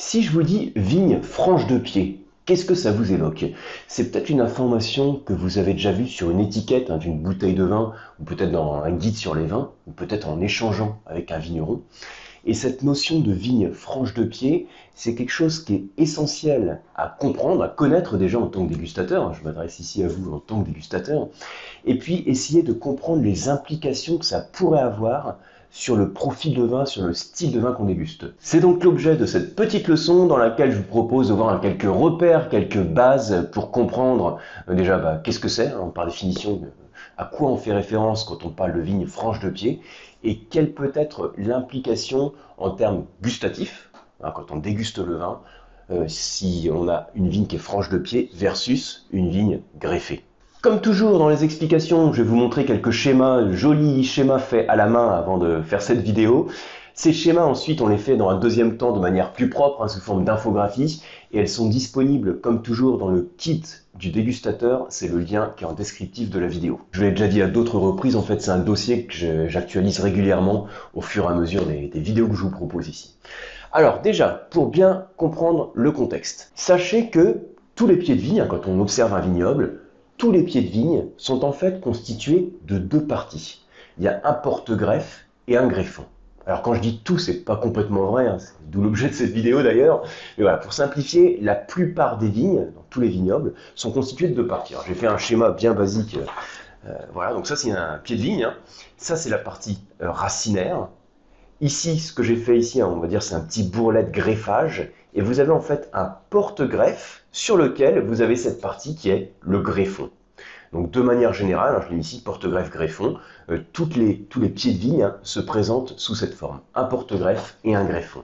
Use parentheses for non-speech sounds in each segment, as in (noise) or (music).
Si je vous dis vigne franche de pied, qu'est-ce que ça vous évoque? C'est peut-être une information que vous avez déjà vue sur une étiquette hein, d'une bouteille de vin, ou peut-être dans un guide sur les vins, ou peut-être en échangeant avec un vigneron. Et cette notion de vigne franche de pied, c'est quelque chose qui est essentiel à comprendre, à connaître déjà en tant que dégustateur. Je m'adresse ici à vous en tant que dégustateur. Et puis essayer de comprendre les implications que ça pourrait avoir sur le profil de vin, sur le style de vin qu'on déguste. C'est donc l'objet de cette petite leçon dans laquelle je vous propose de voir quelques repères, quelques bases pour comprendre euh, déjà bah, qu'est-ce que c'est, hein, par définition, à quoi on fait référence quand on parle de vigne franche de pied, et quelle peut être l'implication en termes gustatifs, hein, quand on déguste le vin, euh, si on a une vigne qui est franche de pied versus une vigne greffée. Comme toujours dans les explications, je vais vous montrer quelques schémas, jolis schémas faits à la main avant de faire cette vidéo. Ces schémas ensuite on les fait dans un deuxième temps de manière plus propre, hein, sous forme d'infographie, et elles sont disponibles comme toujours dans le kit du dégustateur, c'est le lien qui est en descriptif de la vidéo. Je l'ai déjà dit à d'autres reprises, en fait c'est un dossier que j'actualise régulièrement au fur et à mesure des, vidéos que je vous propose ici. Alors déjà, pour bien comprendre le contexte, sachez que tous les pieds de vigne, hein, quand on observe un vignoble, tous les pieds de vigne sont en fait constitués de deux parties. Il y a un porte-greffe et un greffon. Alors quand je dis tout, c'est pas complètement vrai, hein, d'où l'objet de cette vidéo d'ailleurs. Mais voilà, pour simplifier, la plupart des vignes, dans tous les vignobles, sont constitués de deux parties. j'ai fait un schéma bien basique. Euh, voilà, donc ça c'est un pied de vigne. Hein. Ça c'est la partie euh, racinaire. Ici, ce que j'ai fait ici, hein, on va dire c'est un petit bourrelet de greffage. Et vous avez en fait un porte-greffe sur lequel vous avez cette partie qui est le greffon. Donc de manière générale, hein, je l'ai ici, porte-greffe, greffon, euh, tous les pieds de vigne hein, se présentent sous cette forme, un porte-greffe et un greffon.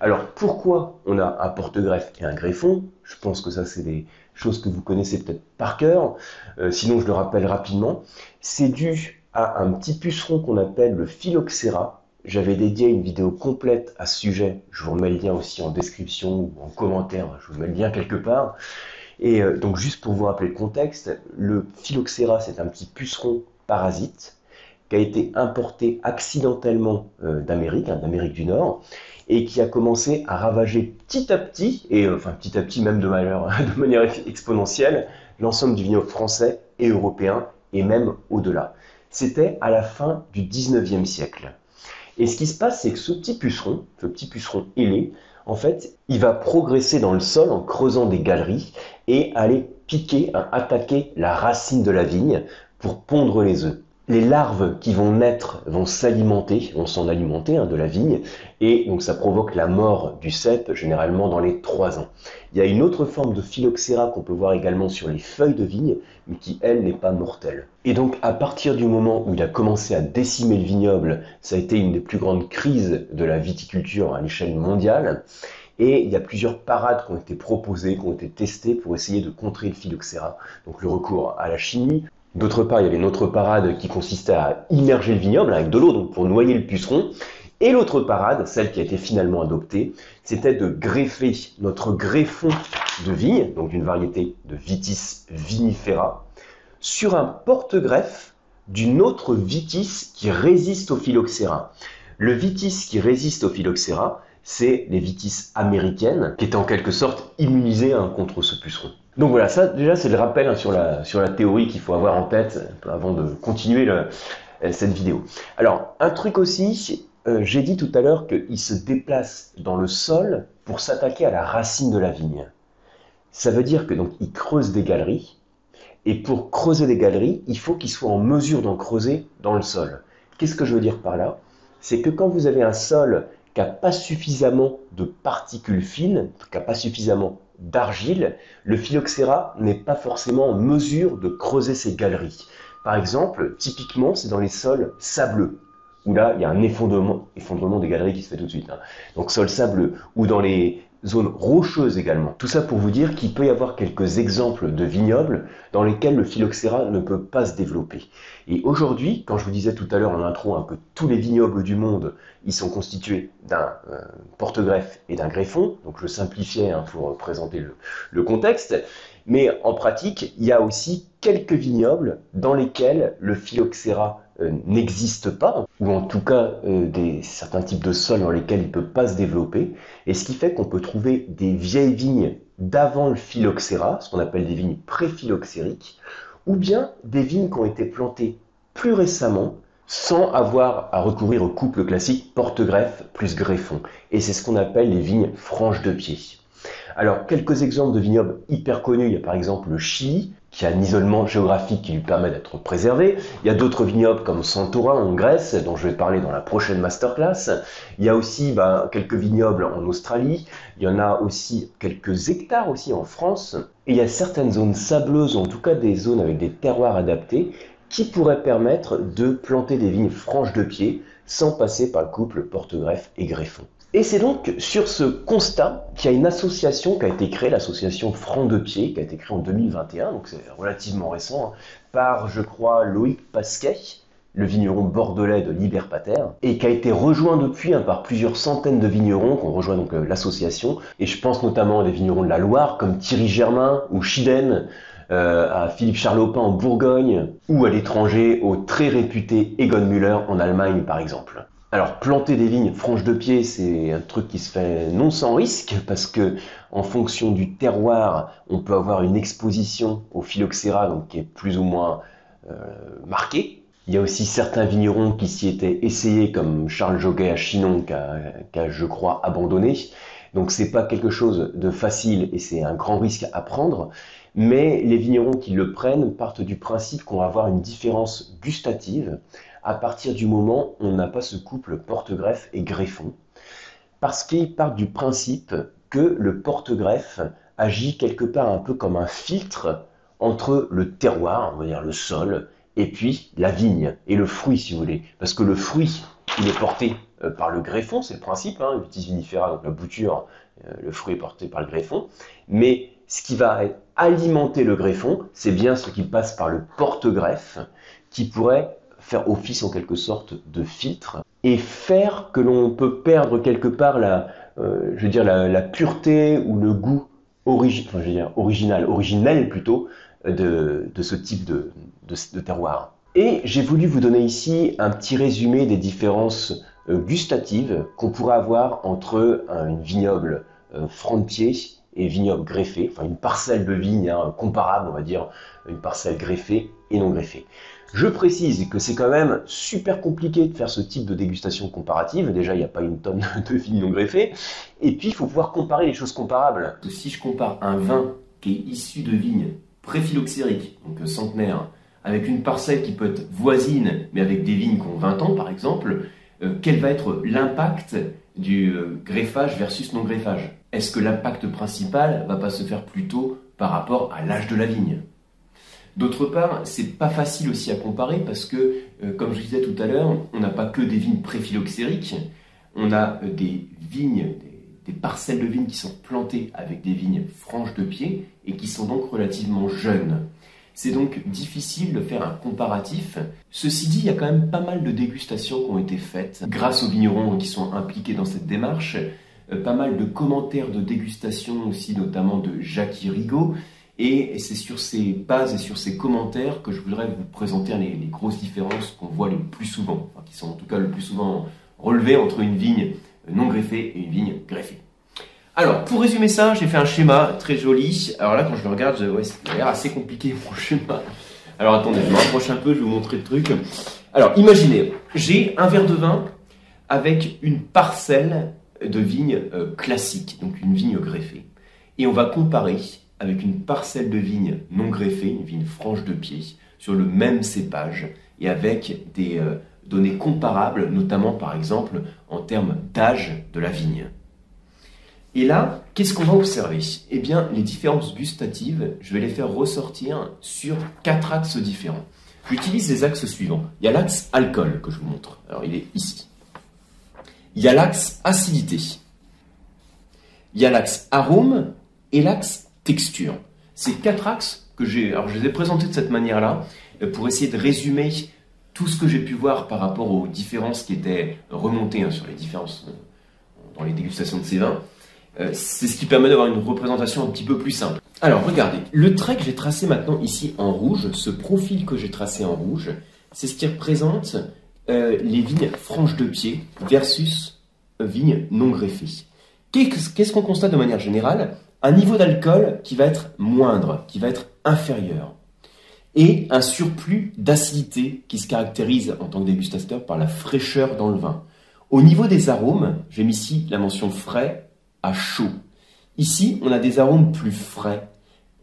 Alors pourquoi on a un porte-greffe et un greffon? Je pense que ça c'est des choses que vous connaissez peut-être par cœur, euh, sinon je le rappelle rapidement. C'est dû à un petit puceron qu'on appelle le phylloxéra, j'avais dédié une vidéo complète à ce sujet. Je vous remets le lien aussi en description ou en commentaire. Je vous mets le lien quelque part. Et euh, donc juste pour vous rappeler le contexte, le phylloxéra, c'est un petit puceron parasite qui a été importé accidentellement euh, d'Amérique, hein, d'Amérique du Nord, et qui a commencé à ravager petit à petit, et euh, enfin petit à petit même de manière, (laughs) de manière exponentielle, l'ensemble du vignoble français et européen, et même au-delà. C'était à la fin du 19e siècle. Et ce qui se passe, c'est que ce petit puceron, ce petit puceron ailé, en fait, il va progresser dans le sol en creusant des galeries et aller piquer, attaquer la racine de la vigne pour pondre les œufs les larves qui vont naître vont s'alimenter, vont s'en alimenter hein, de la vigne, et donc ça provoque la mort du cep, généralement dans les 3 ans. Il y a une autre forme de phylloxéra qu'on peut voir également sur les feuilles de vigne, mais qui, elle, n'est pas mortelle. Et donc, à partir du moment où il a commencé à décimer le vignoble, ça a été une des plus grandes crises de la viticulture à l'échelle mondiale, et il y a plusieurs parades qui ont été proposées, qui ont été testées pour essayer de contrer le phylloxéra. Donc le recours à la chimie, D'autre part, il y avait une autre parade qui consistait à immerger le vignoble avec de l'eau, donc pour noyer le puceron. Et l'autre parade, celle qui a été finalement adoptée, c'était de greffer notre greffon de vigne, donc d'une variété de Vitis vinifera, sur un porte-greffe d'une autre Vitis qui résiste au phylloxéra. Le Vitis qui résiste au phylloxéra, c'est les Vitis américaines, qui étaient en quelque sorte immunisées contre ce puceron. Donc voilà, ça déjà c'est le rappel hein, sur, la, sur la théorie qu'il faut avoir en tête avant de continuer euh, cette vidéo. Alors un truc aussi, euh, j'ai dit tout à l'heure qu'il se déplace dans le sol pour s'attaquer à la racine de la vigne. Ça veut dire que donc il creuse des galeries et pour creuser des galeries, il faut qu'il soit en mesure d'en creuser dans le sol. Qu'est-ce que je veux dire par là? C'est que quand vous avez un sol qui n'a pas suffisamment de particules fines, qui n'a pas suffisamment d'argile, le phylloxéra n'est pas forcément en mesure de creuser ces galeries. Par exemple, typiquement, c'est dans les sols sableux, où là, il y a un effondrement, effondrement des galeries qui se fait tout de suite. Hein. Donc sol sableux, ou dans les zones rocheuses également. Tout ça pour vous dire qu'il peut y avoir quelques exemples de vignobles dans lesquels le phylloxéra ne peut pas se développer. Et aujourd'hui, quand je vous disais tout à l'heure en intro que tous les vignobles du monde, ils sont constitués d'un euh, porte-greffe et d'un greffon, donc je simplifiais hein, pour présenter le, contexte, Mais en pratique, il y a aussi quelques vignobles dans lesquels le phylloxéra euh, n'existe pas, ou en tout cas euh, certains types de sols dans lesquels il ne peut pas se développer, et ce qui fait qu'on peut trouver des vieilles vignes d'avant le phylloxéra, ce qu'on appelle des vignes pré-phylloxériques, ou bien des vignes qui ont été plantées plus récemment, sans avoir à recourir au couple classique porte-greffe plus greffon. Et c'est ce qu'on appelle les vignes franches de pied. Alors, quelques exemples de vignobles hyper connus. Il y a par exemple le Chili, qui a un isolement géographique qui lui permet d'être préservé. Il y a d'autres vignobles comme Santorin en Grèce, dont je vais parler dans la prochaine masterclass. Il y a aussi ben, quelques vignobles en Australie. Il y en a aussi quelques hectares aussi en France. Et il y a certaines zones sableuses, en tout cas des zones avec des terroirs adaptés, qui pourraient permettre de planter des vignes franches de pied sans passer par le couple porte-greffe et greffon. Et c'est donc sur ce constat qu'il y a une association qui a été créée, l'association Franc de Pied, qui a été créée en 2021, donc c'est relativement récent, hein, par, je crois, Loïc Pasquet, le vigneron bordelais de Liberpater, et qui a été rejoint depuis hein, par plusieurs centaines de vignerons qui ont rejoint donc euh, l'association. Et je pense notamment à des vignerons de la Loire comme Thierry Germain ou Chiden, euh, à Philippe Charlopin en Bourgogne, ou à l'étranger au très réputé Egon Müller en Allemagne par exemple. Alors planter des vignes franches de pied, c'est un truc qui se fait non sans risque parce que en fonction du terroir, on peut avoir une exposition au phylloxéra donc qui est plus ou moins euh, marquée. Il y a aussi certains vignerons qui s'y étaient essayés comme Charles Joguet à Chinon qui a, je crois abandonné. Donc c'est pas quelque chose de facile et c'est un grand risque à prendre. Mais les vignerons qui le prennent partent du principe qu'on va avoir une différence gustative à partir du moment où on n'a pas ce couple porte-greffe et greffon. Parce qu'il part du principe que le porte-greffe agit quelque part un peu comme un filtre entre le terroir, on va dire le sol, et puis la vigne et le fruit, si vous voulez. Parce que le fruit, il est porté euh, par le greffon, c'est le principe, hein, vitis vinifera, donc la bouture, euh, le fruit est porté par le greffon. Mais ce qui va alimenter le greffon, c'est bien ce qui passe par le porte-greffe, qui pourrait faire office en quelque sorte de filtre et faire que l'on peut perdre quelque part la, euh, je veux dire la, pureté ou le goût original, originel plutôt de, ce type de, terroir. Et j'ai voulu vous donner ici un petit résumé des différences euh, gustatives qu'on pourrait avoir entre une vignoble euh, de pied et vignoble greffé, enfin une parcelle de vigne hein, comparable, on va dire, une parcelle greffée et non greffée. Je précise que c'est quand même super compliqué de faire ce type de dégustation comparative. Déjà, il n'y a pas une tonne (laughs) de vignes non greffées. Et puis, il faut pouvoir comparer les choses comparables. Si je compare un vin qui est issu de vignes préphyloxériques, donc centenaire, avec une parcelle qui peut être voisine, mais avec des vignes qui ont 20 ans, par exemple, euh, quel va être l'impact du euh, greffage versus non greffage Est-ce que l'impact principal va pas se faire plutôt par rapport à l'âge de la vigne? D'autre part, c'est pas facile aussi à comparer parce que, euh, comme je disais tout à l'heure, on n'a pas que des vignes préphyloxériques, on a euh, des vignes, des, parcelles de vignes qui sont plantées avec des vignes franches de pied et qui sont donc relativement jeunes. C'est donc difficile de faire un comparatif. Ceci dit, il y a quand même pas mal de dégustations qui ont été faites grâce aux vignerons qui sont impliqués dans cette démarche. Euh, pas mal de commentaires de dégustation aussi, notamment de Jacques Rigaud, et c'est sur ces bases et sur ces commentaires que je voudrais vous présenter les, grosses différences qu'on voit le plus souvent, qui sont en tout cas le plus souvent relevées entre une vigne non greffée et une vigne greffée. Alors, pour résumer ça, j'ai fait un schéma très joli. Alors là, quand je le regarde, ouais, ça a l'air assez compliqué (laughs) mon schéma. Alors attendez, je me rapproche un peu, je vais vous montrer le truc. Alors, imaginez, j'ai un verre de vin avec une parcelle de vigne euh, classique, donc une vigne greffée. Et on va comparer avec une parcelle de vigne non greffée, une vigne franche de pied, sur le même cépage et avec des euh, données comparables, notamment par exemple en termes d'âge de la vigne. Et là, qu'est-ce qu'on va observer? Eh bien, les différences gustatives, je vais les faire ressortir sur quatre axes différents. J'utilise les axes suivants. Il y a l'axe alcool que je vous montre. Alors, il est ici. Il y a l'axe acidité. Il y a l'axe arôme et l'axe texture. Ces quatre axes que j'ai, alors je les ai présentés de cette manière-là euh, pour essayer de résumer tout ce que j'ai pu voir par rapport aux différences qui étaient remontées hein, sur les différences euh, dans les dégustations de ces vins. Euh, c'est ce qui permet d'avoir une représentation un petit peu plus simple. Alors regardez, le trait que j'ai tracé maintenant ici en rouge, ce profil que j'ai tracé en rouge, c'est ce qui représente euh, les vignes franches de pied versus vignes non greffées. Qu'est-ce qu'on constate de manière générale? Un niveau d'alcool qui va être moindre, qui va être inférieur. Et un surplus d'acidité qui se caractérise en tant que dégustateur par la fraîcheur dans le vin. Au niveau des arômes, j'ai mis ici la mention frais à chaud. Ici, on a des arômes plus frais.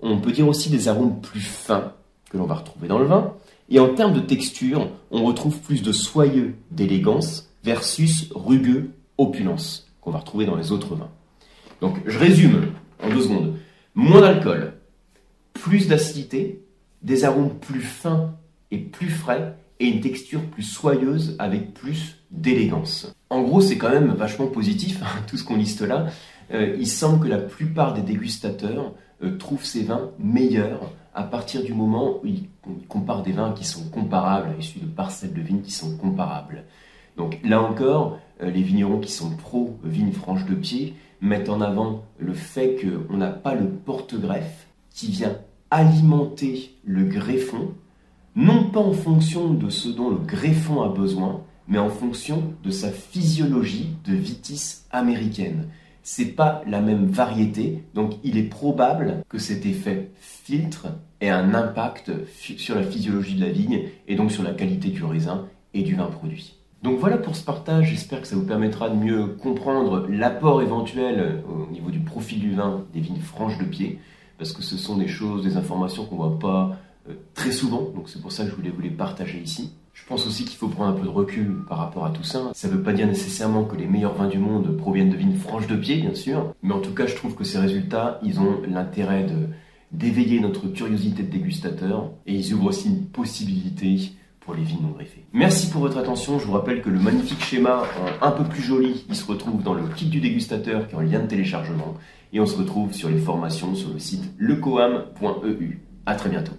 On peut dire aussi des arômes plus fins que l'on va retrouver dans le vin. Et en termes de texture, on retrouve plus de soyeux d'élégance versus rugueux opulence qu'on va retrouver dans les autres vins. Donc je résume en deux secondes. Moins d'alcool, plus d'acidité, des arômes plus fins et plus frais et une texture plus soyeuse avec plus d'élégance. En gros, c'est quand même vachement positif, hein, tout ce qu'on liste là. Euh, il semble que la plupart des dégustateurs euh, trouvent ces vins meilleurs à partir du moment où ils, comparent des vins qui sont comparables, issus de parcelles de vignes qui sont comparables. Donc là encore, euh, les vignerons qui sont pro vignes franches de pied mettent en avant le fait qu'on n'a pas le porte-greffe qui vient alimenter le greffon, non pas en fonction de ce dont le greffon a besoin, mais en fonction de sa physiologie de vitis américaine. C'est pas la même variété, donc il est probable que cet effet filtre ait un impact sur la physiologie de la vigne et donc sur la qualité du raisin et du vin produit. Donc voilà pour ce partage, j'espère que ça vous permettra de mieux comprendre l'apport éventuel euh, au niveau du profil du vin des vignes franches de pied, parce que ce sont des choses, des informations qu'on ne voit pas très souvent, donc c'est pour ça que je voulais vous les partager ici. Je pense aussi qu'il faut prendre un peu de recul par rapport à tout ça. Ça ne veut pas dire nécessairement que les meilleurs vins du monde proviennent de vignes franches de pied, bien sûr, mais en tout cas, je trouve que ces résultats, ils ont l'intérêt d'éveiller notre curiosité de dégustateur et ils ouvrent aussi une possibilité pour les vignes non greffées. Merci pour votre attention. Je vous rappelle que le magnifique schéma un peu plus joli, il se retrouve dans le kit du dégustateur qui est en lien de téléchargement. Et on se retrouve sur les formations sur le site lecoam.eu. À très bientôt.